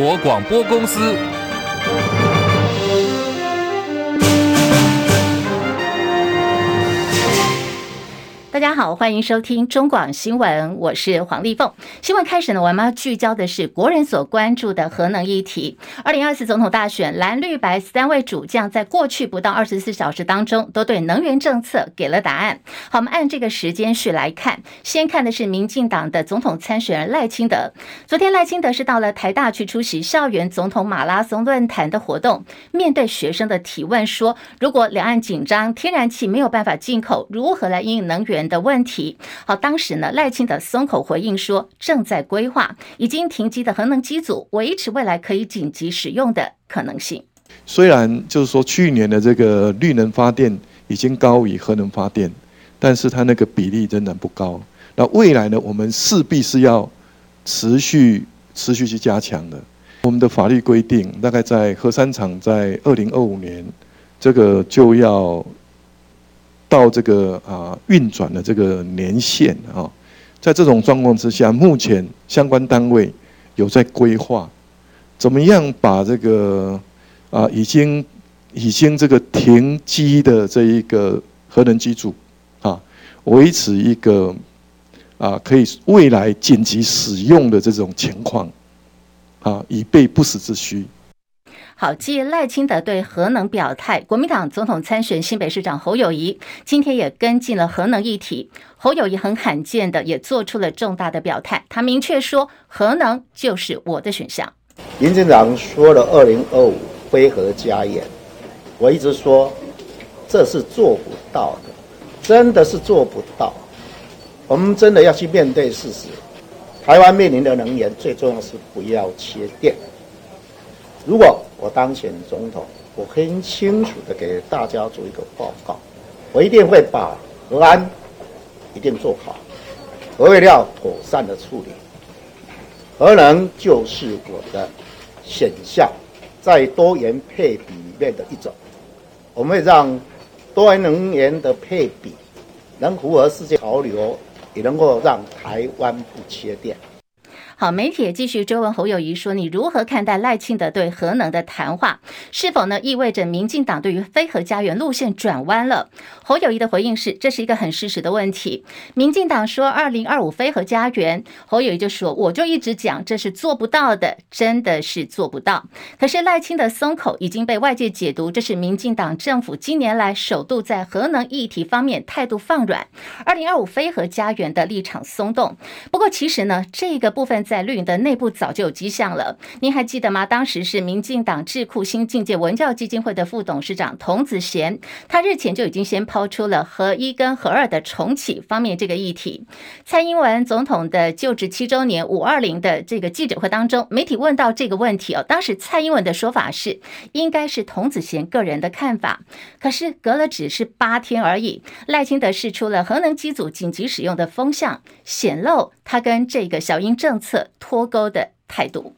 国广播公司。大家好，欢迎收听中广新闻，我是黄丽凤。新闻开始呢，我们要聚焦的是国人所关注的核能议题。二零二四总统大选，蓝绿白三位主将在过去不到二十四小时当中，都对能源政策给了答案。好，我们按这个时间序来看，先看的是民进党的总统参选人赖清德。昨天赖清德是到了台大去出席校园总统马拉松论坛的活动，面对学生的提问说，如果两岸紧张，天然气没有办法进口，如何来应能源的问题，好，当时呢，赖清德松口回应说，正在规划已经停机的核能机组，维持未来可以紧急使用的可能性。虽然就是说去年的这个绿能发电已经高于核能发电，但是它那个比例仍然不高。那未来呢，我们势必是要持续持续去加强的。我们的法律规定，大概在核三厂在二零二五年，这个就要。到这个啊运转的这个年限啊，在这种状况之下，目前相关单位有在规划，怎么样把这个啊已经已经这个停机的这一个核能机组啊，维持一个啊可以未来紧急使用的这种情况啊，以备不时之需。好，继赖清德对核能表态，国民党总统参选新北市长侯友谊今天也跟进了核能议题。侯友谊很罕见的也做出了重大的表态，他明确说核能就是我的选项。民进党说了二零二五非核家园，我一直说这是做不到的，真的是做不到。我们真的要去面对事实，台湾面临的能源最重要是不要缺电。如果我当选总统，我很清楚的给大家做一个报告，我一定会把核安一定做好，核废料妥善的处理，核能就是我的选项，在多元配比里面的一种，我们会让多元能源的配比能符合世界潮流，也能够让台湾不缺电。好，媒体也继续追问侯友谊说：“你如何看待赖清德对核能的谈话？是否呢意味着民进党对于非核家园路线转弯了？”侯友谊的回应是：“这是一个很事实的问题。民进党说二零二五非核家园，侯友谊就说：我就一直讲这是做不到的，真的是做不到。可是赖清德松口已经被外界解读，这是民进党政府今年来首度在核能议题方面态度放软，二零二五非核家园的立场松动。不过其实呢，这个部分。”在绿营的内部早就有迹象了，您还记得吗？当时是民进党智库新境界文教基金会的副董事长童子贤，他日前就已经先抛出了核一跟核二的重启方面这个议题。蔡英文总统的就职七周年五二零的这个记者会当中，媒体问到这个问题哦，当时蔡英文的说法是，应该是童子贤个人的看法。可是隔了只是八天而已，赖清德释出了核能机组紧急使用的风向，显露他跟这个小英政策脱钩的态度，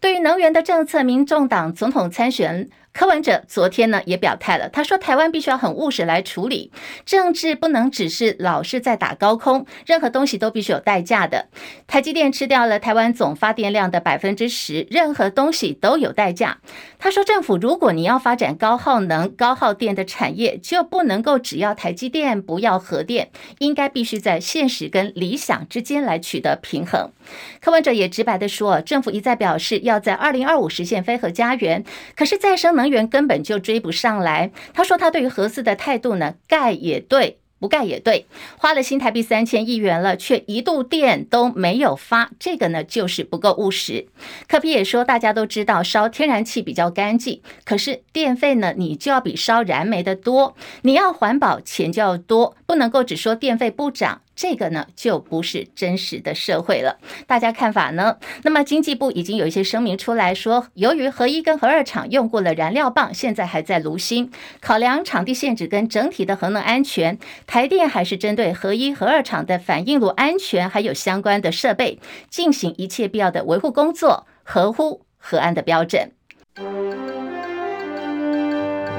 对于能源的政策，民众党总统参选。柯文哲昨天呢也表态了，他说台湾必须要很务实来处理政治，不能只是老是在打高空，任何东西都必须有代价的。台积电吃掉了台湾总发电量的百分之十，任何东西都有代价。他说，政府如果你要发展高耗能、高耗电的产业，就不能够只要台积电不要核电，应该必须在现实跟理想之间来取得平衡。柯文哲也直白的说，政府一再表示要在二零二五实现非核家园，可是再生能源根本就追不上来。他说，他对于核四的态度呢，盖也对，不盖也对。花了新台币三千亿元了，却一度电都没有发，这个呢就是不够务实。柯 P 也说，大家都知道烧天然气比较干净，可是电费呢，你就要比烧燃煤的多。你要环保，钱就要多，不能够只说电费不涨。这个呢，就不是真实的社会了。大家看法呢？那么经济部已经有一些声明出来说，由于核一跟核二厂用过了燃料棒，现在还在炉心，考量场地限制跟整体的核能安全，台电还是针对核一、核二厂的反应炉安全还有相关的设备，进行一切必要的维护工作，合乎核安的标准。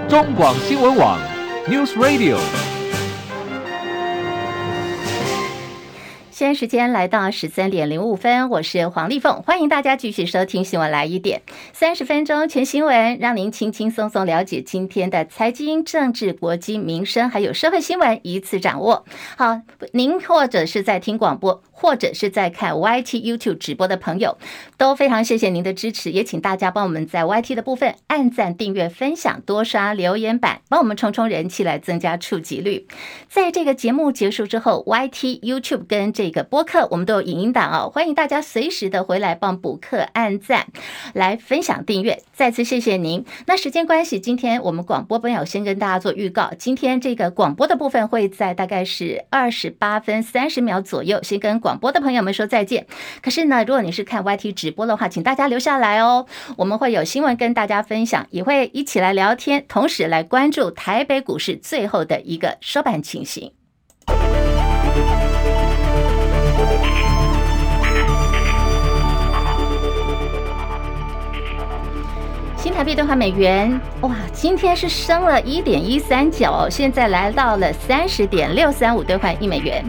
中广新闻网 News Radio。现在时间来到十三点零五分，我是黄丽凤，欢迎大家继续收听新闻来一点，三十分钟全新闻，让您轻轻松松了解今天的财经、政治、国际、民生，还有社会新闻，一次掌握。好，您或者是在听广播，或者是在看 YT YouTube 直播的朋友，都非常谢谢您的支持，也请大家帮我们在 YT 的部分按赞、订阅、分享、多刷留言板，帮我们冲冲人气，来增加触及率。在这个节目结束之后，YT YouTube 跟这一个播客，我们都有影音档哦，欢迎大家随时的回来帮补课按赞，来分享订阅。再次谢谢您。那时间关系，今天我们广播朋友先跟大家做预告，今天这个广播的部分会在大概是二十八分三十秒左右，先跟广播的朋友们说再见。可是呢，如果你是看 YT 直播的话，请大家留下来哦，我们会有新闻跟大家分享，也会一起来聊天，同时来关注台北股市最后的一个收盘情形。台币兑换美元，哇，今天是升了一点一三九，现在来到了三十点六三五兑换一美元。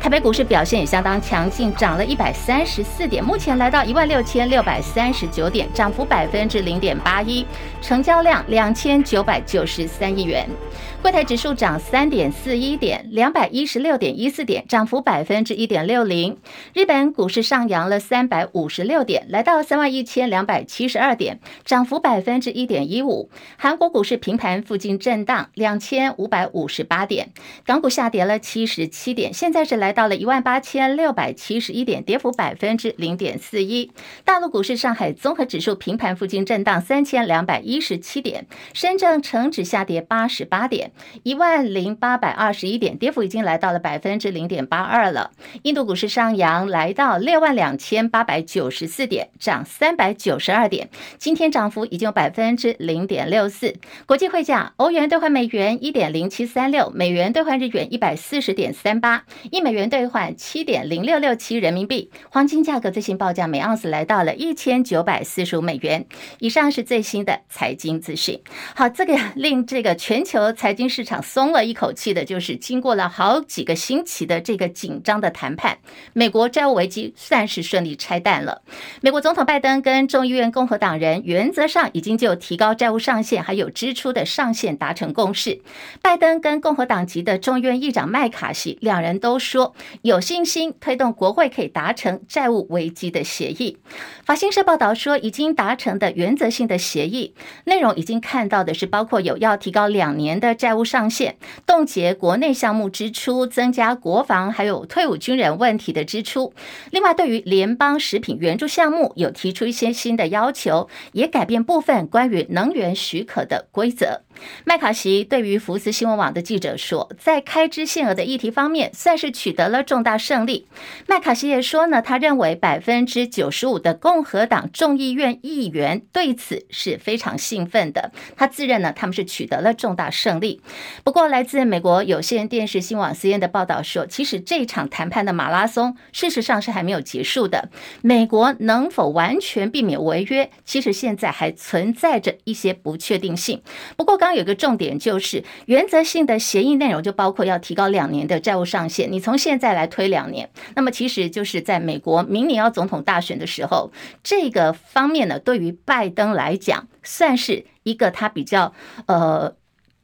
台北股市表现也相当强劲，涨了一百三十四点，目前来到一万六千六百三十九点，涨幅百分之零点八一，成交量两千九百九十三亿元。柜台指数涨三点四一点，两百一十六点一四点，涨幅百分之一点六零。日本股市上扬了三百五十六点，来到三万一千两百七十二点，涨幅百分分之一点一五。韩国股市平盘附近震荡，两千五百五十八点。港股下跌了七十七点，现在是来到了一万八千六百七十一点，跌幅百分之零点四一。大陆股市上海综合指数平盘附近震荡三千两百一十七点，深圳成指下跌八十八点。一万零八百二十一点，跌幅已经来到了百分之零点八二了。印度股市上扬，来到六万两千八百九十四点，涨三百九十二点，今天涨幅已经有百百分之零点六四。国际汇价，欧元兑换美元一点零七三六，美元兑换日元一百四十点三八，一美元兑换七点零六六七人民币。黄金价格最新报价每盎司来到了一千九百四十五美元。以上是最新的财经资讯。好，这个令这个全球财经。市场松了一口气的，就是经过了好几个星期的这个紧张的谈判，美国债务危机算是顺利拆弹了。美国总统拜登跟众议院共和党人原则上已经就提高债务上限还有支出的上限达成共识。拜登跟共和党籍的众议院议长麦卡锡两人都说有信心推动国会可以达成债务危机的协议。法新社报道说，已经达成的原则性的协议内容已经看到的是包括有要提高两年的债务。债务上限，冻结国内项目支出，增加国防还有退伍军人问题的支出。另外，对于联邦食品援助项目，有提出一些新的要求，也改变部分关于能源许可的规则。麦卡锡对于福斯新闻网的记者说，在开支限额的议题方面，算是取得了重大胜利。麦卡锡也说呢，他认为百分之九十五的共和党众议院议员对此是非常兴奋的。他自认呢，他们是取得了重大胜利。不过，来自美国有线电视新闻网 CNN 的报道说，其实这场谈判的马拉松，事实上是还没有结束的。美国能否完全避免违约，其实现在还存在着一些不确定性。不过，刚刚有个重点就是，原则性的协议内容就包括要提高两年的债务上限。你从现在来推两年，那么其实就是在美国明年要总统大选的时候，这个方面呢，对于拜登来讲，算是一个他比较呃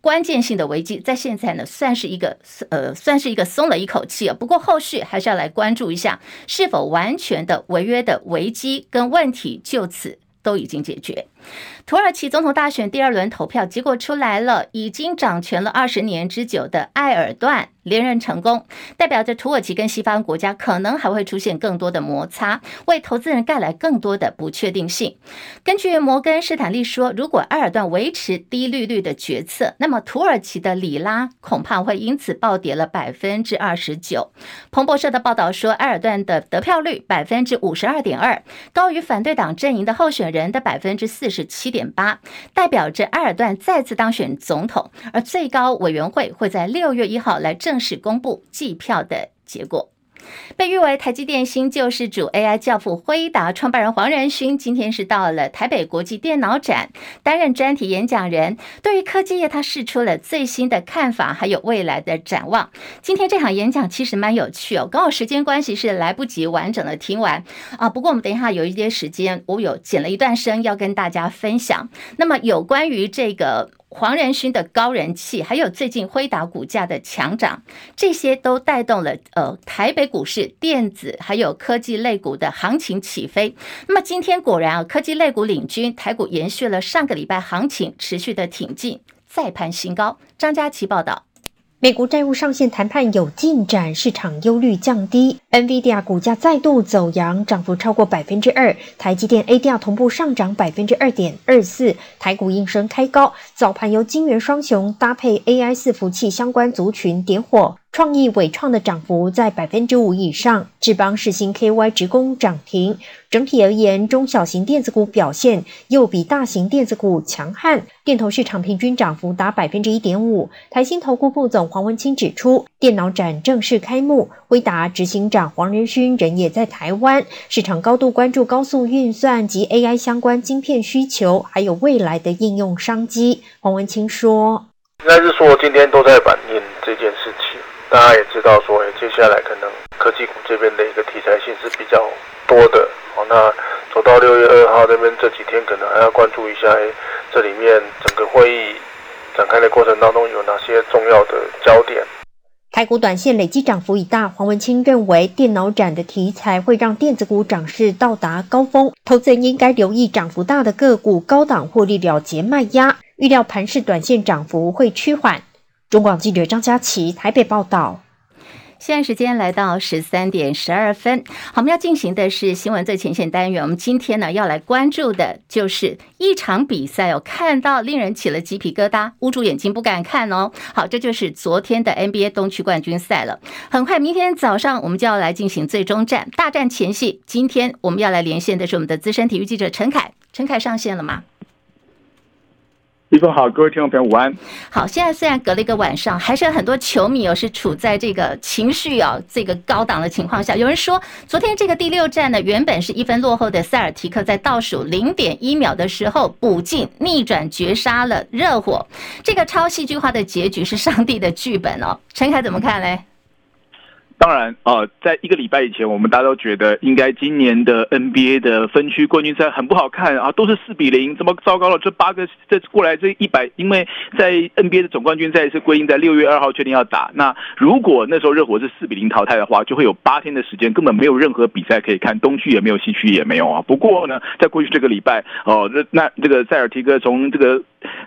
关键性的危机。在现在呢，算是一个呃，算是一个松了一口气啊。不过后续还是要来关注一下，是否完全的违约的危机跟问题就此都已经解决。土耳其总统大选第二轮投票结果出来了，已经掌权了二十年之久的埃尔段连任成功，代表着土耳其跟西方国家可能还会出现更多的摩擦，为投资人带来更多的不确定性。根据摩根士坦利说，如果埃尔段维持低利率的决策，那么土耳其的里拉恐怕会因此暴跌了百分之二十九。彭博社的报道说，埃尔段的得票率百分之五十二点二，高于反对党阵营的候选人的百分之四十是七点八代表着埃尔段再次当选总统，而最高委员会会在六月一号来正式公布计票的结果。被誉为台积电新救世主 AI 教父辉达创办人黄仁勋，今天是到了台北国际电脑展担任专题演讲人。对于科技业，他释出了最新的看法，还有未来的展望。今天这场演讲其实蛮有趣哦，刚好时间关系是来不及完整的听完啊。不过我们等一下有一些时间，我有剪了一段声要跟大家分享。那么有关于这个。黄仁勋的高人气，还有最近辉达股价的强涨，这些都带动了呃台北股市电子还有科技类股的行情起飞。那么今天果然啊，科技类股领军，台股延续了上个礼拜行情，持续的挺进，再攀新高。张佳琪报道。美国债务上限谈判有进展，市场忧虑降低。NVIDIA 股价再度走阳，涨幅超过百分之二。台积电 ADR 同步上涨百分之二点二四，台股应声开高。早盘由晶圆双雄搭配 AI 伺服器相关族群点火。创意伟创的涨幅在百分之五以上，智邦世新 KY 直攻涨停。整体而言，中小型电子股表现又比大型电子股强悍，电投市场平均涨幅达百分之一点五。台新投顾副总黄文清指出，电脑展正式开幕，辉达执行长黄仁勋人也在台湾，市场高度关注高速运算及 AI 相关晶片需求，还有未来的应用商机。黄文清说：“应该是说今天都在反映这件。”大家也知道说，说接下来可能科技股这边的一个题材性是比较多的。好，那走到六月二号这边这几天，可能还要关注一下，这里面整个会议展开的过程当中有哪些重要的焦点。台股短线累积涨幅已大，黄文清认为，电脑展的题材会让电子股涨势到达高峰，投资人应该留意涨幅大的个股，高档获利了结卖压，预料盘势短线涨幅会趋缓。中广记者张佳琪台北报道。现在时间来到十三点十二分，好，我们要进行的是新闻最前线单元。我们今天呢要来关注的就是一场比赛哦，看到令人起了鸡皮疙瘩，捂住眼睛不敢看哦。好，这就是昨天的 NBA 东区冠军赛了。很快，明天早上我们就要来进行最终战，大战前夕，今天我们要来连线的是我们的资深体育记者陈凯。陈凯上线了吗？一峰好，各位听众朋友午安。好，现在虽然隔了一个晚上，还是有很多球迷哦是处在这个情绪哦这个高档的情况下。有人说，昨天这个第六战呢，原本是一分落后的塞尔提克，在倒数零点一秒的时候补进逆转绝杀了热火。这个超戏剧化的结局是上帝的剧本哦。陈凯怎么看嘞？当然，呃，在一个礼拜以前，我们大家都觉得应该今年的 NBA 的分区冠军赛很不好看啊，都是四比零，这么糟糕了。这八个这过来这一百，因为在 NBA 的总冠军赛是规定在六月二号确定要打。那如果那时候热火是四比零淘汰的话，就会有八天的时间根本没有任何比赛可以看，东区也没有，西区也没有啊。不过呢，在过去这个礼拜，哦，那那这个塞尔提克从这个。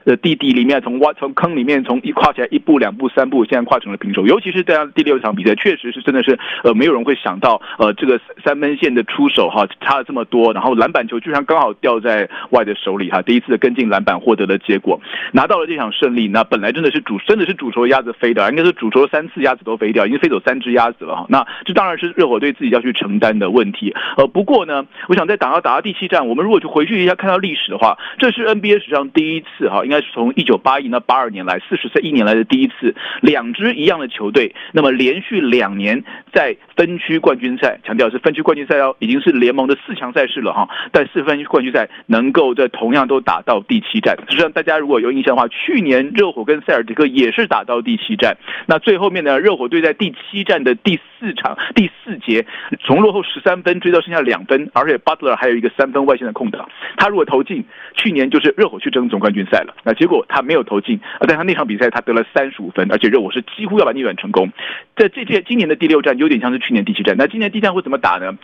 呃，地底里面从挖从坑里面从一跨起来一步两步三步，现在跨成了平手。尤其是这样第六场比赛，确实是真的是呃，没有人会想到呃，这个三分线的出手哈差了这么多，然后篮板球居然刚好掉在外的手里哈，第一次的跟进篮板获得了结果，拿到了这场胜利。那本来真的是煮真的是煮熟的鸭子飞的，应该是煮熟了三次鸭子都飞掉，已经飞走三只鸭子了哈。那这当然是热火队自己要去承担的问题。呃，不过呢，我想在打到打到第七战，我们如果去回去一下看到历史的话，这是 NBA 史上第一次哈，应该。是从一九八一到八二年来四十岁一年来的第一次，两支一样的球队，那么连续两年在分区冠军赛，强调是分区冠军赛哦，已经是联盟的四强赛事了哈。但四分冠军赛能够在同样都打到第七战，实际上大家如果有印象的话，去年热火跟塞尔提克也是打到第七战。那最后面呢，热火队在第七战的第四场第四节，从落后十三分追到剩下两分，而且 Butler 还有一个三分外线的空档，他如果投进，去年就是热火去争总冠军赛了。那结果他没有投进啊，但他那场比赛他得了三十五分，而且热火是几乎要把逆转成功。在这届今年的第六战有点像是去年第七战，那今年第七战会怎么打呢？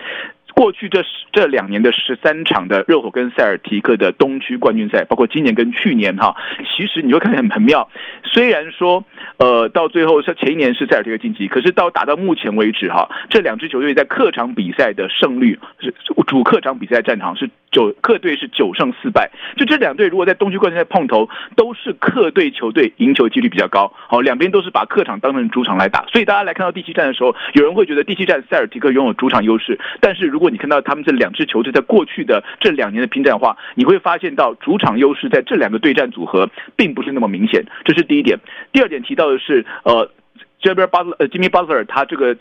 过去这这两年的十三场的热火跟塞尔提克的东区冠军赛，包括今年跟去年哈，其实你会看得很很妙。虽然说呃到最后是前一年是塞尔提克晋级，可是到打到目前为止哈，这两支球队在客场比赛的胜率是主客场比赛战场是九客队是九胜四败。就这两队如果在东区冠军赛碰头，都是客队球队赢球几率比较高。好，两边都是把客场当成主场来打，所以大家来看到第七战的时候，有人会觉得第七战塞尔提克拥有主场优势，但是如果你看到他们这两支球队在过去的这两年的拼战的话，你会发现到主场优势在这两个对战组合并不是那么明显，这是第一点。第二点提到的是，呃，Jimmy Butler，呃，Jimmy Butler 他这个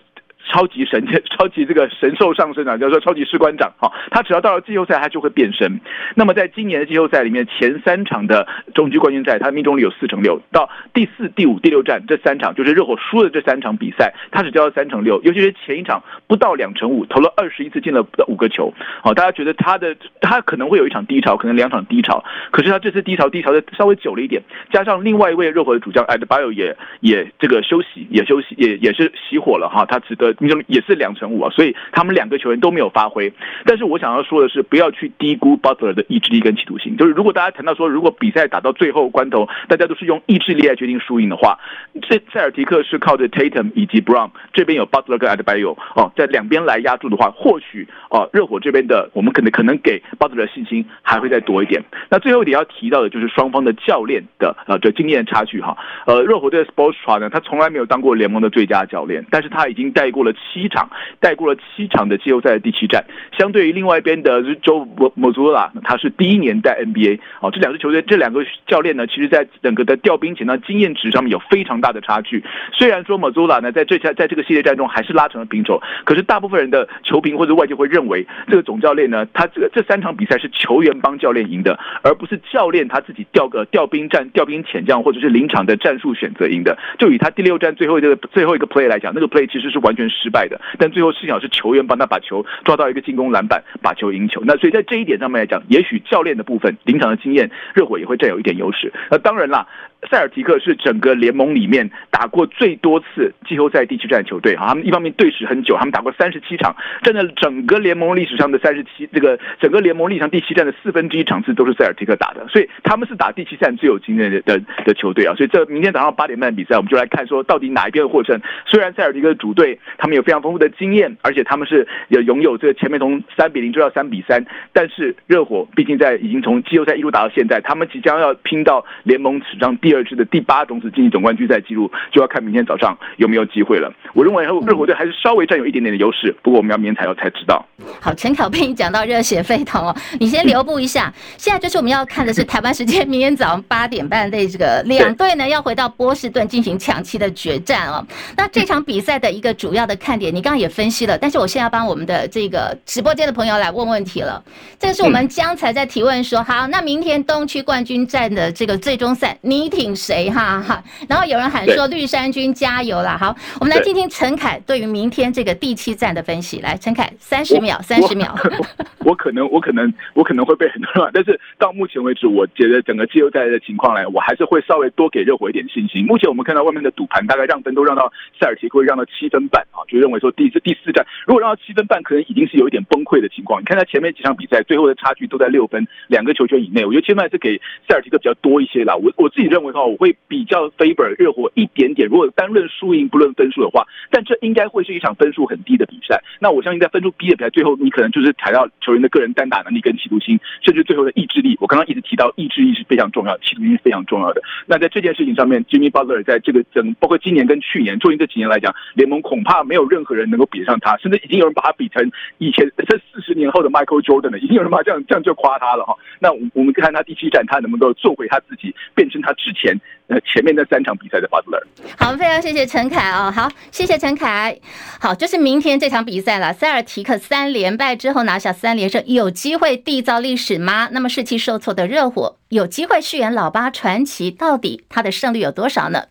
超级神、超级这个神兽上身啊，叫做超级士官长哈，他只要到了季后赛，他就会变身。那么在今年的季后赛里面，前三场的中区冠军赛，他命中率有四成六。到第四、第五、第六战这三场，就是热火输的这三场比赛，他只交了三成六，尤其是前一场不到两成五，投了二十一次，进了五个球。好，大家觉得他的他可能会有一场低潮，可能两场低潮，可是他这次低潮低潮的稍微久了一点，加上另外一位热火的主将艾德巴约也也这个休息，也休息，也也是熄火了哈，他值得命中也是两成五啊，所以他们两个球员都没有发挥。但是我想要说的是，不要去低估 Butler 的意志力跟企图心。就是如果大家谈到说，如果比赛打到最后关头，大家都是用意志力来决定输赢的话，这塞尔提克是靠着 Tatum 以及 Brown 这边有 Butler 跟 Adebayo 哦，在两边来压住的话，或许哦热火这边的我们可能可能给 Butler 的信心还会再多一点。那最后一点要提到的就是双方的教练的呃这经验差距哈。呃，热火队的 sports try 呢，他从来没有当过联盟的最佳教练，但是他已经带过了七场，带过了七场的季后赛的第七战。相对于另外一边的 Joe Mozzola，他是第一年带 NBA 哦，这两支球队这两个教练呢，其实在整个的调兵遣将经验值上面有非常大的差距。虽然说 Mozula 呢，在这在在这个系列战中还是拉成了平手，可是大部分人的球评或者外界会认为，这个总教练呢，他这个这三场比赛是球员帮教练赢的，而不是教练他自己调个调兵战调兵遣将或者是临场的战术选择赢的。就以他第六战最后一个最后一个 play 来讲，那个 play 其实是完全失败的，但最后幸好是球员帮他把球抓到一个进攻篮板，把球赢球。那所以在这一点上面来讲，也许教练的部分临场的经验，热火也会占有一点优势。那当然啦。塞尔提克是整个联盟里面打过最多次季后赛第七战的球队，哈，他们一方面对时很久，他们打过三十七场，占了整个联盟历史上的三十七，这个整个联盟历史上第七战的四分之一场次都是塞尔提克打的，所以他们是打第七战最有经验的的的球队啊，所以这明天早上八点半比赛，我们就来看说到底哪一边获胜。虽然塞尔提克的主队他们有非常丰富的经验，而且他们是也拥有这个前面从三比零追到三比三，但是热火毕竟在已经从季后赛一路打到现在，他们即将要拼到联盟史上第二支的。第八种子晋级总冠军赛记录就要看明天早上有没有机会了。我认为热火队还是稍微占有一点点的优势，不过我们要明天才要才知道。好，陈恺被你讲到热血沸腾哦，你先留步一下。现在就是我们要看的是台湾时间明天早上八点半的这个两队呢要回到波士顿进行抢七的决战哦。那这场比赛的一个主要的看点，你刚刚也分析了，但是我现在要帮我们的这个直播间的朋友来问问题了。这个是我们江才在提问说，好，那明天东区冠军战的这个最终赛，你挺谁？哈哈，然后有人喊说绿衫军加油啦！好，我们来听听陈凯对于明天这个第七战的分析。来，陈凯，三十秒，三十秒。我可能，我可能，我可能会被很多人，但是到目前为止，我觉得整个季后赛的情况来，我还是会稍微多给热火一点信心。目前我们看到外面的赌盘大概让分都让到塞尔提克会让到七分半啊，就认为说第一次第四战如果让到七分半，可能已经是有一点崩溃的情况。你看他前面几场比赛，最后的差距都在六分，两个球权以内。我觉得七分半是给塞尔提克比较多一些啦。我我自己认为的话，我会比较 favor 热火一点点。如果单论输赢不论分数的话，但这应该会是一场分数很低的比赛。那我相信在分数低的比赛，最后你可能就是踩到球员的个人单打能力跟企图心，甚至最后的意志力。我刚刚一直提到意志力是非常重要，企图心是非常重要的。那在这件事情上面，Jimmy Butler 在这个整包括今年跟去年，最近这几年来讲，联盟恐怕没有任何人能够比得上他，甚至已经有人把他比成以前这四十年后的 Michael Jordan 了，已经有人把这样这样就夸他了哈。那我们看他第七战，他能不能够做回他自己，变成他之前呃前面那三场比赛的 Butler。好，非常谢谢陈凯哦，好，谢谢陈凯。好，就是明天这场比赛了，塞尔提克三连败之后拿下三连胜，有机会缔造历史吗？那么士气受挫的热火有机会续演老八传奇，到底他的胜率有多少呢？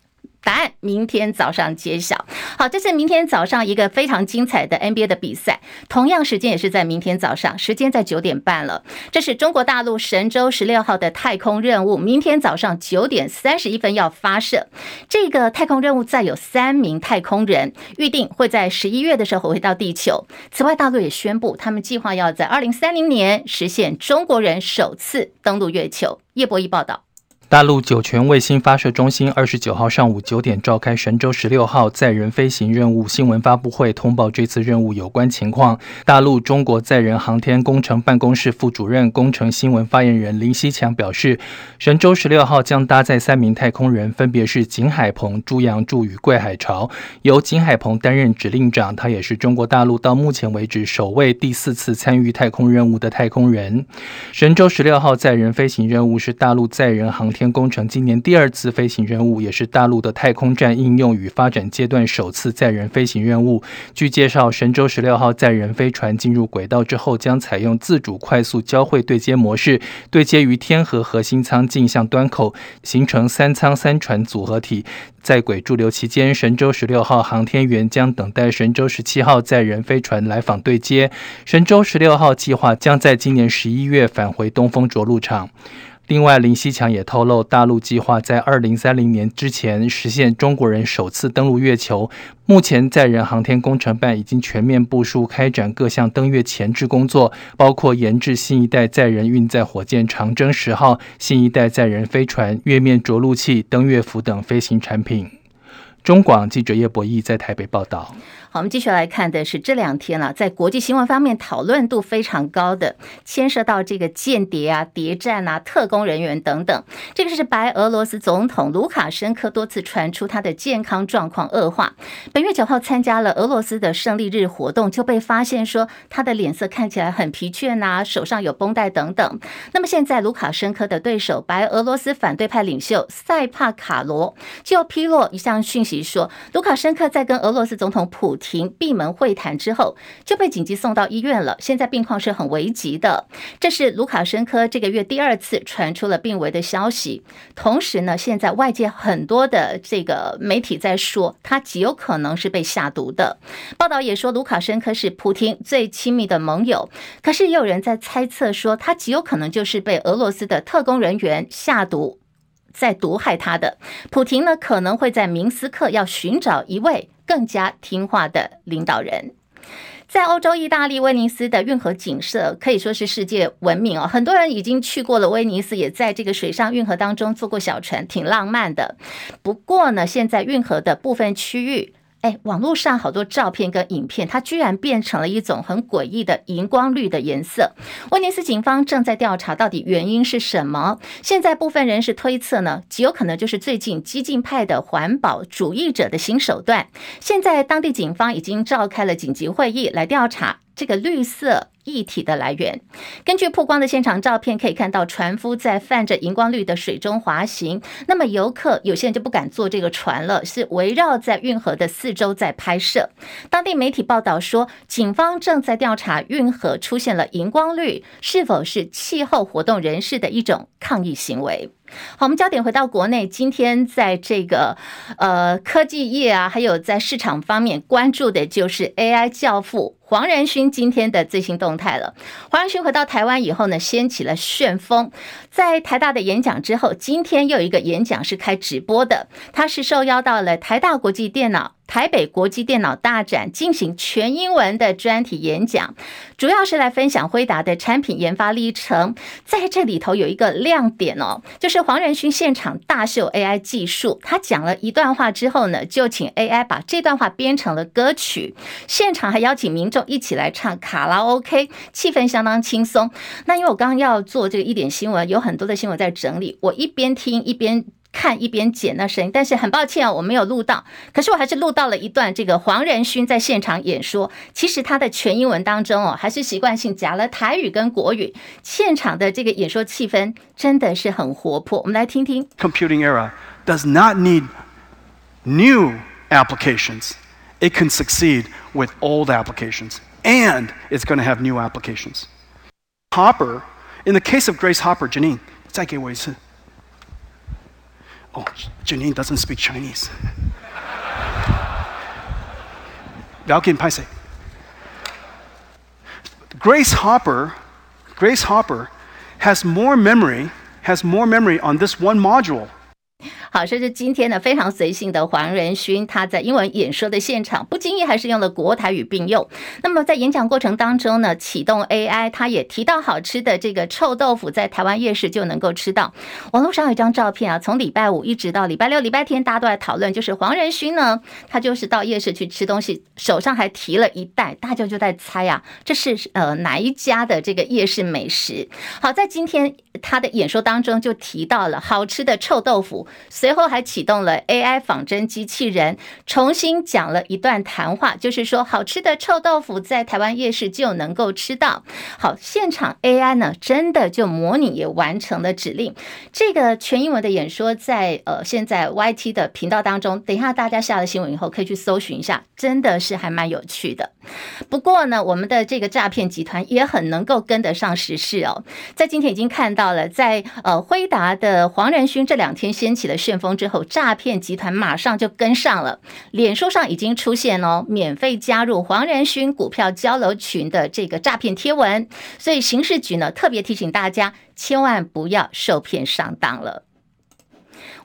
答案明天早上揭晓。好，这是明天早上一个非常精彩的 NBA 的比赛，同样时间也是在明天早上，时间在九点半了。这是中国大陆神舟十六号的太空任务，明天早上九点三十一分要发射。这个太空任务载有三名太空人，预定会在十一月的时候回到地球。此外，大陆也宣布，他们计划要在二零三零年实现中国人首次登陆月球。叶博弈报道。大陆酒泉卫星发射中心二十九号上午九点召开神舟十六号载人飞行任务新闻发布会，通报这次任务有关情况。大陆中国载人航天工程办公室副主任、工程新闻发言人林希强表示，神舟十六号将搭载三名太空人，分别是景海鹏、朱杨柱与桂海潮，由景海鹏担任指令长，他也是中国大陆到目前为止首位第四次参与太空任务的太空人。神舟十六号载人飞行任务是大陆载人航天工程今年第二次飞行任务，也是大陆的太空站应用与发展阶段首次载人飞行任务。据介绍，神舟十六号载人飞船进入轨道之后，将采用自主快速交会对接模式，对接于天河核心舱径向端口，形成三舱三船组合体。在轨驻留期间，神舟十六号航天员将等待神舟十七号载人飞船来访对接。神舟十六号计划将在今年十一月返回东风着陆场。另外，林西强也透露，大陆计划在二零三零年之前实现中国人首次登陆月球。目前，载人航天工程办已经全面部署开展各项登月前置工作，包括研制新一代载人运载火箭长征十号、新一代载人飞船、月面着陆器、登月服等飞行产品。中广记者叶博义在台北报道。我们继续来看的是这两天了，在国际新闻方面讨论度非常高的，牵涉到这个间谍啊、谍战啊、特工人员等等。这个是白俄罗斯总统卢卡申科多次传出他的健康状况恶化。本月九号参加了俄罗斯的胜利日活动，就被发现说他的脸色看起来很疲倦呐，手上有绷带等等。那么现在卢卡申科的对手白俄罗斯反对派领袖塞帕卡罗就披露一项讯息说，卢卡申科在跟俄罗斯总统普廷闭门会谈之后，就被紧急送到医院了。现在病况是很危急的。这是卢卡申科这个月第二次传出了病危的消息。同时呢，现在外界很多的这个媒体在说，他极有可能是被下毒的。报道也说，卢卡申科是普丁最亲密的盟友。可是也有人在猜测说，他极有可能就是被俄罗斯的特工人员下毒，在毒害他的。普廷呢，可能会在明斯克要寻找一位。更加听话的领导人，在欧洲意大利威尼斯的运河景色可以说是世界闻名哦，很多人已经去过了威尼斯，也在这个水上运河当中坐过小船，挺浪漫的。不过呢，现在运河的部分区域。哎，网络上好多照片跟影片，它居然变成了一种很诡异的荧光绿的颜色。威尼斯警方正在调查到底原因是什么。现在部分人士推测呢，极有可能就是最近激进派的环保主义者的新手段。现在当地警方已经召开了紧急会议来调查这个绿色。液体的来源，根据曝光的现场照片可以看到，船夫在泛着荧光绿的水中滑行。那么游客有些人就不敢坐这个船了，是围绕在运河的四周在拍摄。当地媒体报道说，警方正在调查运河出现了荧光绿是否是气候活动人士的一种抗议行为。好，我们焦点回到国内，今天在这个呃科技业啊，还有在市场方面关注的就是 AI 教父黄仁勋今天的最新动态了。黄仁勋回到台湾以后呢，掀起了旋风，在台大的演讲之后，今天又有一个演讲是开直播的，他是受邀到了台大国际电脑。台北国际电脑大展进行全英文的专题演讲，主要是来分享辉达的产品研发历程。在这里头有一个亮点哦，就是黄仁勋现场大秀 AI 技术。他讲了一段话之后呢，就请 AI 把这段话编成了歌曲，现场还邀请民众一起来唱卡拉 OK，气氛相当轻松。那因为我刚刚要做这个一点新闻，有很多的新闻在整理，我一边听一边。看一边剪那声音，但是很抱歉啊，我没有录到。可是我还是录到了一段这个黄仁勋在现场演说。其实他的全英文当中哦，还是习惯性夹了台语跟国语。现场的这个演说气氛真的是很活泼。我们来听听。Computing era does not need new applications. It can succeed with old applications, and it's going to have new applications. Hopper, in the case of Grace Hopper, Janine，再给我一次。Oh, Janine doesn't speak Chinese. Valkin Paise. Grace Hopper, Grace Hopper has more memory, has more memory on this one module 好，这是今天呢非常随性的黄仁勋，他在英文演说的现场不经意还是用了国台语并用。那么在演讲过程当中呢，启动 AI，他也提到好吃的这个臭豆腐在台湾夜市就能够吃到。网络上有一张照片啊，从礼拜五一直到礼拜六、礼拜天，大家都在讨论，就是黄仁勋呢，他就是到夜市去吃东西，手上还提了一袋，大家就在猜啊，这是呃哪一家的这个夜市美食？好，在今天他的演说当中就提到了好吃的臭豆腐。随后还启动了 AI 仿真机器人，重新讲了一段谈话，就是说好吃的臭豆腐在台湾夜市就能够吃到。好，现场 AI 呢，真的就模拟也完成了指令。这个全英文的演说在呃现在 YT 的频道当中，等一下大家下了新闻以后可以去搜寻一下，真的是还蛮有趣的。不过呢，我们的这个诈骗集团也很能够跟得上时事哦，在今天已经看到了，在呃辉达的黄仁勋这两天掀起了旋风之后，诈骗集团马上就跟上了，脸书上已经出现哦，免费加入黄仁勋股票交流群的这个诈骗贴文，所以刑事局呢特别提醒大家，千万不要受骗上当了。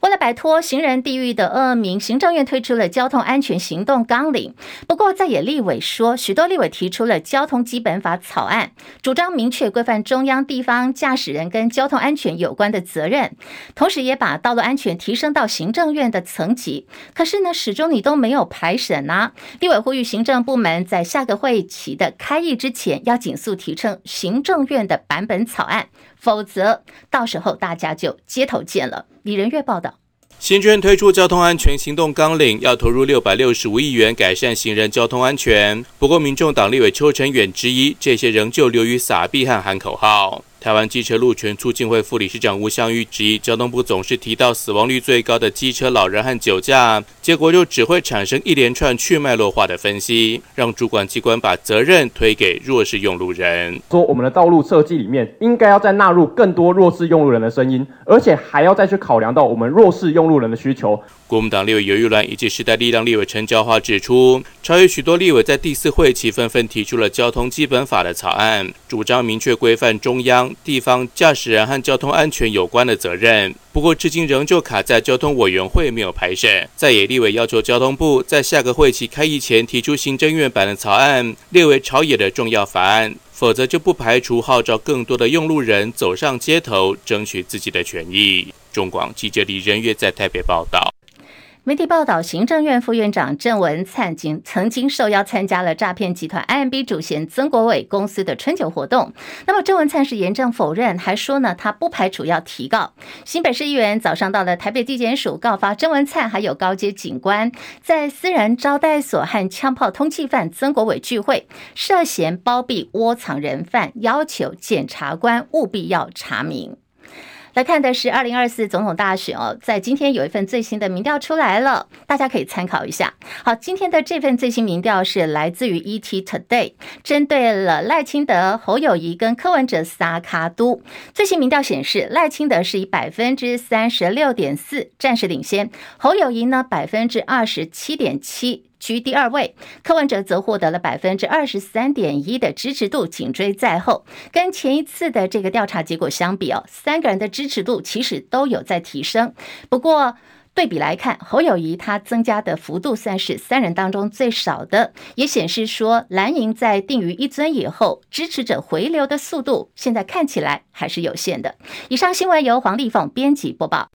为了摆脱行人地狱的恶名，行政院推出了交通安全行动纲领。不过，在野立委说，许多立委提出了交通基本法草案，主张明确规范中央、地方驾驶人跟交通安全有关的责任，同时也把道路安全提升到行政院的层级。可是呢，始终你都没有排审啊！立委呼吁行政部门在下个会期的开议之前，要紧速提呈行政院的版本草案。否则，到时候大家就街头见了。李仁月报道。新专推出交通安全行动纲领，要投入六百六十五亿元改善行人交通安全。不过，民众党立委邱成远质疑，这些仍旧流于撒币和喊口号。台湾机车路权促进会副理事长吴湘玉质疑，交通部总是提到死亡率最高的机车、老人和酒驾，结果就只会产生一连串去脉络化的分析，让主管机关把责任推给弱势用路人。说我们的道路设计里面应该要再纳入更多弱势用路人的声音，而且还要再去考量到我们弱势用路人的需求。国民党立委游玉兰以及时代力量立委陈椒华指出，超越许多立委在第四会期纷纷提出了交通基本法的草案，主张明确规范中央、地方驾驶人和交通安全有关的责任。不过，至今仍旧卡在交通委员会没有排审。在野立委要求交通部在下个会期开议前提出行政院版的草案，列为朝野的重要法案，否则就不排除号召更多的用路人走上街头，争取自己的权益。中广记者李仁月在台北报道。媒体报道，行政院副院长郑文灿经曾经受邀参加了诈骗集团 IMB 主嫌曾国伟公司的春酒活动。那么郑文灿是严正否认，还说呢，他不排除要提告。新北市议员早上到了台北地检署告发郑文灿，还有高阶警官在私人招待所和枪炮通缉犯曾国伟聚会，涉嫌包庇窝藏人犯，要求检察官务必要查明。来看的是二零二四总统大选哦，在今天有一份最新的民调出来了，大家可以参考一下。好，今天的这份最新民调是来自于 ET Today，针对了赖清德、侯友谊跟柯文哲三卡都。最新民调显示，赖清德是以百分之三十六点四暂时领先，侯友谊呢百分之二十七点七。居第二位，柯文哲则获得了百分之二十三点一的支持度，紧追在后。跟前一次的这个调查结果相比哦，三个人的支持度其实都有在提升。不过对比来看，侯友谊他增加的幅度算是三人当中最少的，也显示说蓝营在定于一尊以后，支持者回流的速度现在看起来还是有限的。以上新闻由黄丽凤编辑播报。